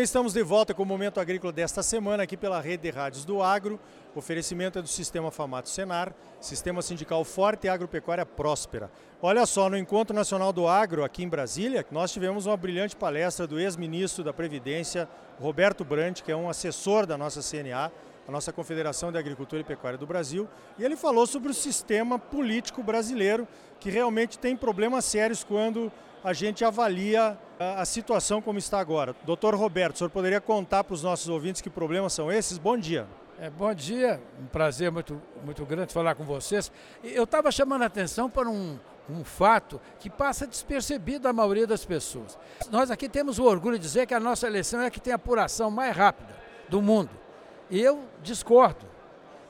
bem, estamos de volta com o Momento Agrícola desta semana aqui pela Rede de Rádios do Agro. O oferecimento é do Sistema Famato Senar, Sistema Sindical Forte e Agropecuária Próspera. Olha só, no Encontro Nacional do Agro, aqui em Brasília, nós tivemos uma brilhante palestra do ex-ministro da Previdência, Roberto Brandt, que é um assessor da nossa CNA, a nossa Confederação de Agricultura e Pecuária do Brasil, e ele falou sobre o sistema político brasileiro, que realmente tem problemas sérios quando a gente avalia a, situação como está agora. Doutor Roberto, o senhor poderia contar para os nossos ouvintes que problemas são esses? Bom dia. É, bom dia, um prazer muito, muito grande falar com vocês. Eu estava chamando a atenção para um, um fato que passa despercebido da maioria das pessoas. Nós aqui temos o orgulho de dizer que a nossa eleição é a que tem a apuração mais rápida do mundo. E eu discordo.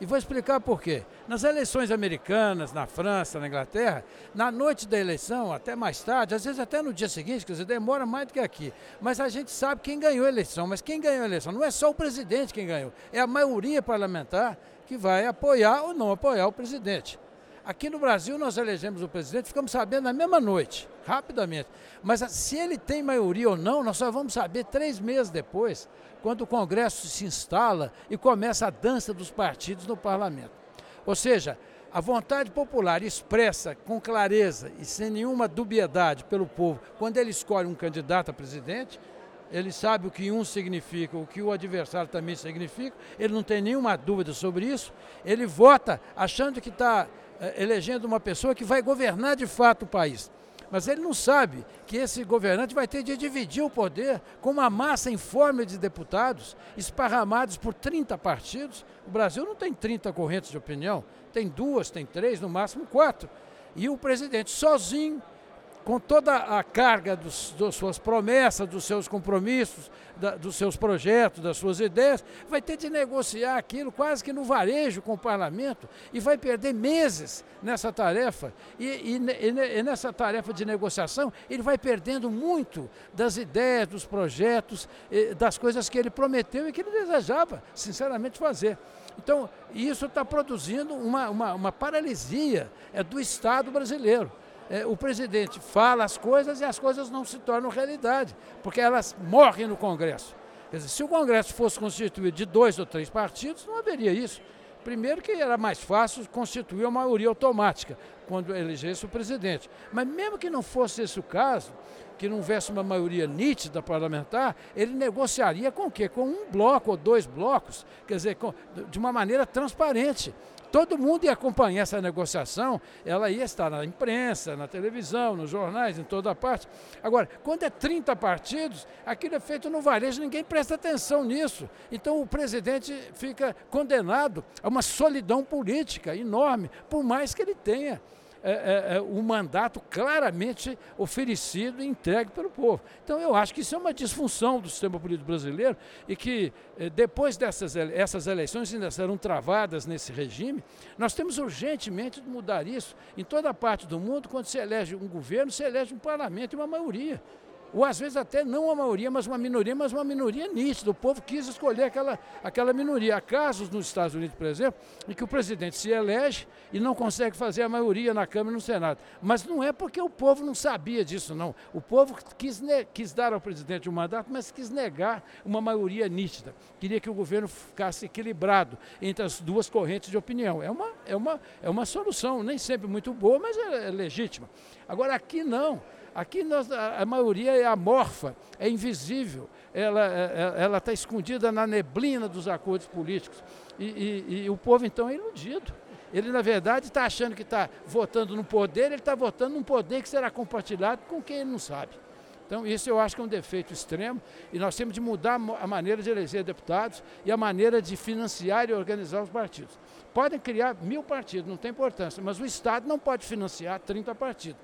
E vou explicar por quê. Nas eleições americanas, na França, na Inglaterra, na noite da eleição, até mais tarde, às vezes até no dia seguinte, quer dizer, demora mais do que aqui. Mas a gente sabe quem ganhou a eleição. Mas quem ganhou a eleição não é só o presidente quem ganhou, é a maioria parlamentar que vai apoiar ou não apoiar o presidente. Aqui no Brasil nós elegemos o presidente, ficamos sabendo na mesma noite, rapidamente. Mas se ele tem maioria ou não, nós só vamos saber três meses depois, quando o Congresso se instala e começa a dança dos partidos no parlamento. Ou seja, a vontade popular expressa com clareza e sem nenhuma dubiedade pelo povo, quando ele escolhe um candidato a presidente, ele sabe o que um significa, o que o adversário também significa, ele não tem nenhuma dúvida sobre isso, ele vota achando que está é, elegendo uma pessoa que vai governar de fato o país. Mas ele não sabe que esse governante vai ter de dividir o poder com uma massa informe de deputados esparramados por 30 partidos. O Brasil não tem 30 correntes de opinião, tem duas, tem três, no máximo quatro. E o presidente sozinho com toda a carga dos, das suas promessas, dos seus compromissos, da, dos seus projetos, das suas ideias, vai ter de negociar aquilo quase que no varejo com o parlamento e vai perder meses nessa tarefa. E, e, e nessa tarefa de negociação, ele vai perdendo muito das ideias, dos projetos, das coisas que ele prometeu e que ele desejava, sinceramente, fazer. Então, isso está produzindo uma, uma, uma paralisia é, do Estado brasileiro é, o presidente fala as coisas e as coisas não se tornam realidade, porque elas morrem no Congresso. Quer dizer, se o Congresso fosse constituído de dois ou três partidos, não haveria isso. Primeiro que era mais fácil constituir uma maioria automática quando elegesse o presidente. Mas mesmo que não fosse esse o caso, que não houvesse uma maioria nítida parlamentar, ele negociaria com o quê? Com um bloco ou dois blocos, quer dizer, com, de uma maneira transparente. Todo mundo ia acompanhar essa negociação, ela ia estar na imprensa, na televisão, nos jornais, em toda parte. Agora, quando é 30 partidos, aquilo é feito no varejo, ninguém presta atenção nisso. Então o presidente fica condenado a uma solidão política enorme, por mais que ele tenha é, é, é, um mandato claramente oferecido e entregue pelo povo. Então eu acho que isso é uma disfunção do sistema político brasileiro e que é, depois dessas essas eleições ainda serão travadas nesse regime, nós temos urgentemente de mudar isso. Em toda parte do mundo, quando se elege um governo, se elege um parlamento e uma maioria ou às vezes até não a maioria, mas uma minoria, mas uma minoria nítida. O povo quis escolher aquela, aquela minoria. Há casos nos Estados Unidos, por exemplo, em que o presidente se elege e não consegue fazer a maioria na Câmara e no Senado. Mas não é porque o povo não sabia disso, não. O povo quis, quis dar ao presidente um mandato, mas quis negar uma maioria nítida. Queria que o governo ficasse equilibrado entre as duas correntes de opinião. É uma, é uma, é uma solução, nem sempre muito boa, mas é, é legítima. Agora, aqui não. Aqui nós, a, maioria é amorfa, é invisível, ela é, é, está escondida na neblina dos acordos políticos. E, e, e o povo, então, é iludido. Ele, na verdade, está achando que está votando no poder, ele está votando num poder que será compartilhado com quem ele não sabe. Então, isso eu acho que é um defeito extremo e nós temos de mudar a maneira de eleger deputados e a maneira de financiar e organizar os partidos. Podem criar mil partidos, não tem importância, mas o Estado não pode financiar 30 partidos.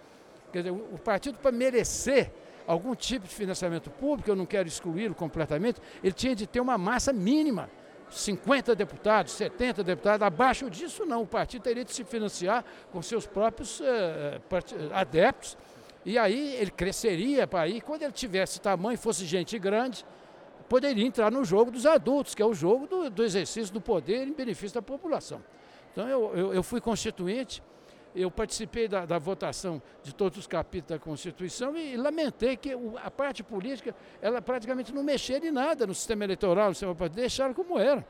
Quer dizer, o partido, para merecer algum tipo de financiamento público, eu não quero excluí-lo completamente, ele tinha de ter uma massa mínima. 50 deputados, 70 deputados, abaixo disso não, o partido teria de se financiar com seus próprios uh, adeptos, e aí ele cresceria para aí, quando ele tivesse tamanho, fosse gente grande, poderia entrar no jogo dos adultos, que é o jogo do, do exercício do poder em benefício da população. Então eu, eu, eu fui constituinte, eu participei da, da, votação de todos os capítulos da Constituição e, e lamentei que o, a parte política, ela praticamente não mexia em nada no sistema eleitoral, no sistema partidário, deixaram como era.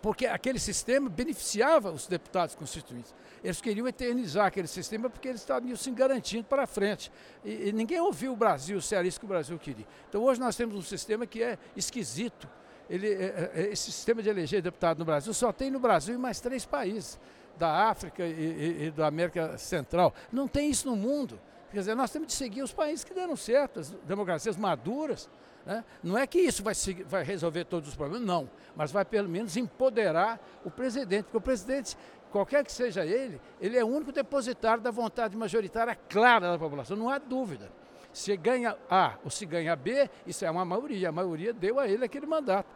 Porque aquele sistema beneficiava os deputados constituintes. Eles queriam eternizar aquele sistema porque eles estavam se garantindo para frente. E, e ninguém ouviu o Brasil, se era isso que o Brasil queria. Então hoje nós temos um sistema que é esquisito. Ele, é, é, esse sistema de eleger deputado no Brasil só tem no Brasil e mais três países da África e, e, e da América Central. Não tem isso no mundo. Quer dizer, nós temos de seguir os países que deram certo, as democracias maduras. Né? Não é que isso vai, vai, resolver todos os problemas, não. Mas vai pelo menos empoderar o presidente, porque o presidente, qualquer que seja ele, ele é o único depositário da vontade majoritária clara da população, não há dúvida. Se ganha A ou se ganha B, isso é uma maioria. A maioria deu a ele aquele mandato.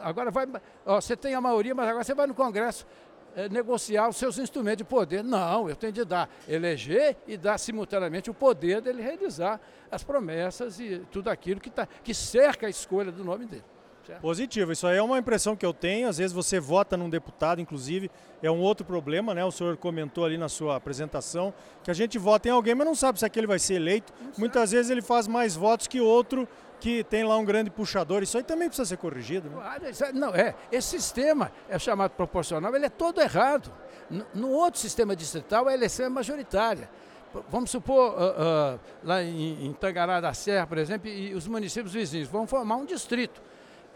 Agora vai, ó, você tem a maioria, mas agora você vai no Congresso negociar os seus instrumentos de poder. Não, eu tenho de dar, eleger e dar simultaneamente o poder dele realizar as promessas e tudo aquilo que, tá, que cerca a escolha do nome dele. Certo? Positivo, isso aí é uma impressão que eu tenho. Às vezes você vota num deputado, inclusive, é um outro problema, né? O senhor comentou ali na sua apresentação que a gente vota em alguém, mas não sabe se aquele vai ser eleito. Muitas vezes ele faz mais votos que outro que tem lá um grande puxador. Isso aí também precisa ser corrigido. Né? Não, é. Esse sistema é chamado proporcional, ele é todo errado. No outro sistema distrital, a eleição é majoritária. Vamos supor, uh, uh, lá em, em Tangará da Serra, por exemplo, e os municípios vizinhos vão formar um distrito.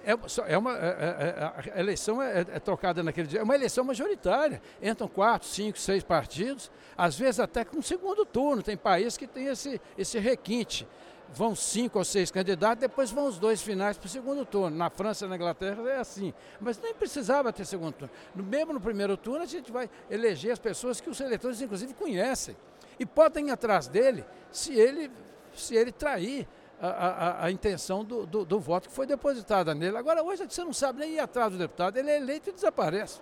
É, é uma, é, é, é a eleição é, é, tocada naquele dia, é uma eleição majoritária. Entram quatro, cinco, seis partidos, às vezes até com segundo turno. Tem países que tem esse, esse requinte vão cinco ou seis candidatos, depois vão os dois finais para o segundo turno. Na França e na Inglaterra é assim. Mas nem precisava ter segundo turno. Mesmo no primeiro turno, a gente vai eleger as pessoas que os eleitores, inclusive, conhecem. E podem ir atrás dele se ele, se ele trair a, a, a intenção do, do, do voto que foi depositada nele. Agora, hoje você não sabe nem ir atrás do deputado, ele é eleito e desaparece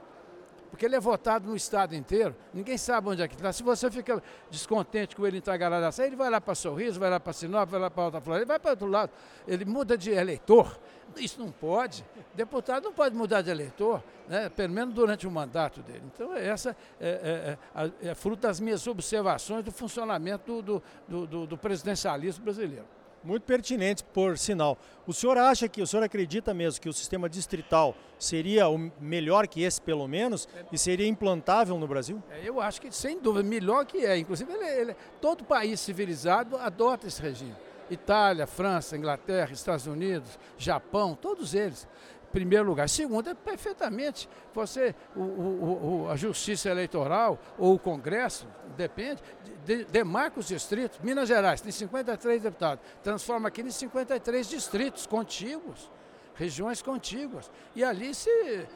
porque ele é votado no estado inteiro, ninguém sabe onde é que está. Se você fica descontente com ele em Tagaradaçá, ele vai lá para Sorriso, vai lá para Sinop, vai lá para Alta Floresta, ele vai para outro lado, ele muda de eleitor. Isso não pode. Deputado não pode mudar de eleitor, né? pelo menos durante o mandato dele. Então, essa é, é, é, é fruto das minhas observações do funcionamento do, do, do, do presidencialismo brasileiro. Muito pertinente, por sinal. O senhor acha que, o senhor acredita mesmo que o sistema distrital seria o melhor que esse, pelo menos, e seria implantável no Brasil? É, eu acho que, sem dúvida, melhor que é. Inclusive, ele, ele, todo país civilizado adota esse regime. Itália, França, Inglaterra, Estados Unidos, Japão, todos eles primeiro lugar. Segundo, é perfeitamente você, o, o, o, a justiça eleitoral ou o Congresso, depende, de, demarca os distritos. Minas Gerais tem 53 deputados, transforma aqui em 53 distritos contíguos regiões contíguas. E ali se,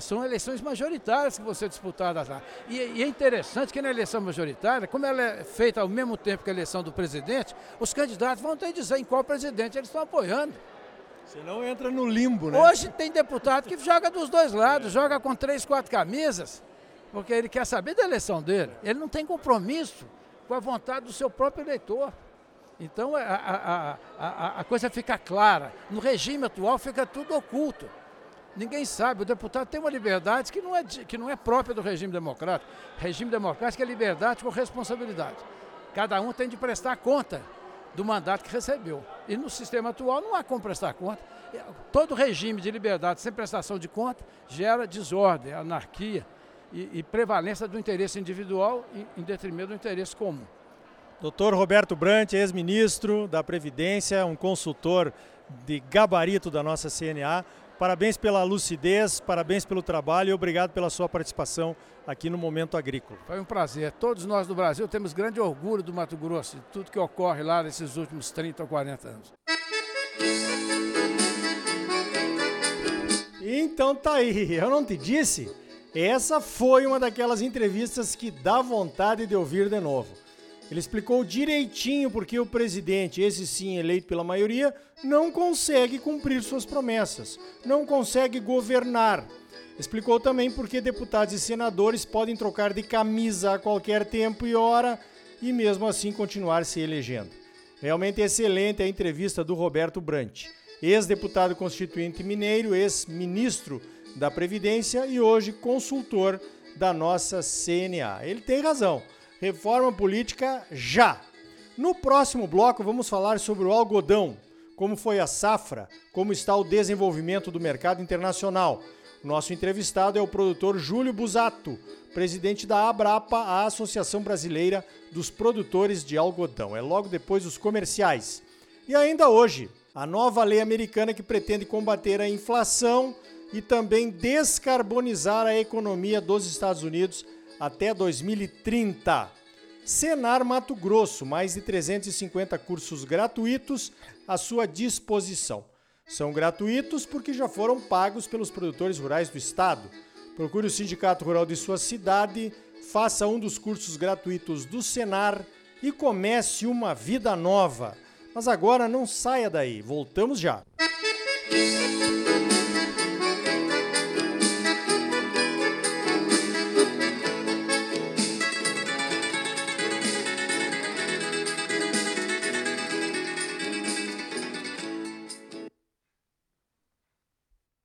são eleições majoritárias que vão ser disputadas lá. E, e, é interessante que na eleição majoritária, como ela é feita ao mesmo tempo que a eleição do presidente, os candidatos vão ter que dizer em qual presidente eles estão apoiando. Senão entra no limbo, né? Hoje tem deputado que joga dos dois lados, joga com três, quatro camisas, porque ele quer saber da eleição dele. Ele não tem compromisso com a vontade do seu próprio eleitor. Então a, a, a, a, coisa fica clara. No regime atual fica tudo oculto. Ninguém sabe, o deputado tem uma liberdade que não é, que não é própria do regime democrático. Regime democrático é liberdade com responsabilidade. Cada um tem de prestar conta do mandato que recebeu. E no sistema atual não há como prestar conta. Todo regime de liberdade sem prestação de conta gera desordem, anarquia e, e prevalência do interesse individual em detrimento do interesse comum. Doutor Roberto Brant, ex-ministro da Previdência, um consultor de gabarito da nossa CNA. Parabéns pela lucidez, parabéns pelo trabalho e obrigado pela sua participação aqui no Momento Agrícola. Foi um prazer. Todos nós do Brasil temos grande orgulho do Mato Grosso, de tudo que ocorre lá nesses últimos 30 ou 40 anos. Então tá aí, eu não te disse? Essa foi uma daquelas entrevistas que dá vontade de ouvir de novo. Ele explicou direitinho porque o presidente, esse sim eleito pela maioria, não consegue cumprir suas promessas, não consegue governar. Explicou também porque deputados e senadores podem trocar de camisa a qualquer tempo e hora e mesmo assim continuar se elegendo. Realmente excelente a entrevista do Roberto Brant, ex-deputado constituinte mineiro, ex-ministro da Previdência e hoje consultor da nossa CNA. Ele tem razão. Reforma política já. No próximo bloco vamos falar sobre o algodão, como foi a safra, como está o desenvolvimento do mercado internacional. Nosso entrevistado é o produtor Júlio Busato, presidente da Abrapa, a Associação Brasileira dos Produtores de Algodão. É logo depois dos comerciais. E ainda hoje, a nova lei americana que pretende combater a inflação e também descarbonizar a economia dos Estados Unidos até 2030. Senar Mato Grosso, mais de 350 cursos gratuitos à sua disposição. São gratuitos porque já foram pagos pelos produtores rurais do estado. Procure o sindicato rural de sua cidade, faça um dos cursos gratuitos do Senar e comece uma vida nova. Mas agora não saia daí, voltamos já. Música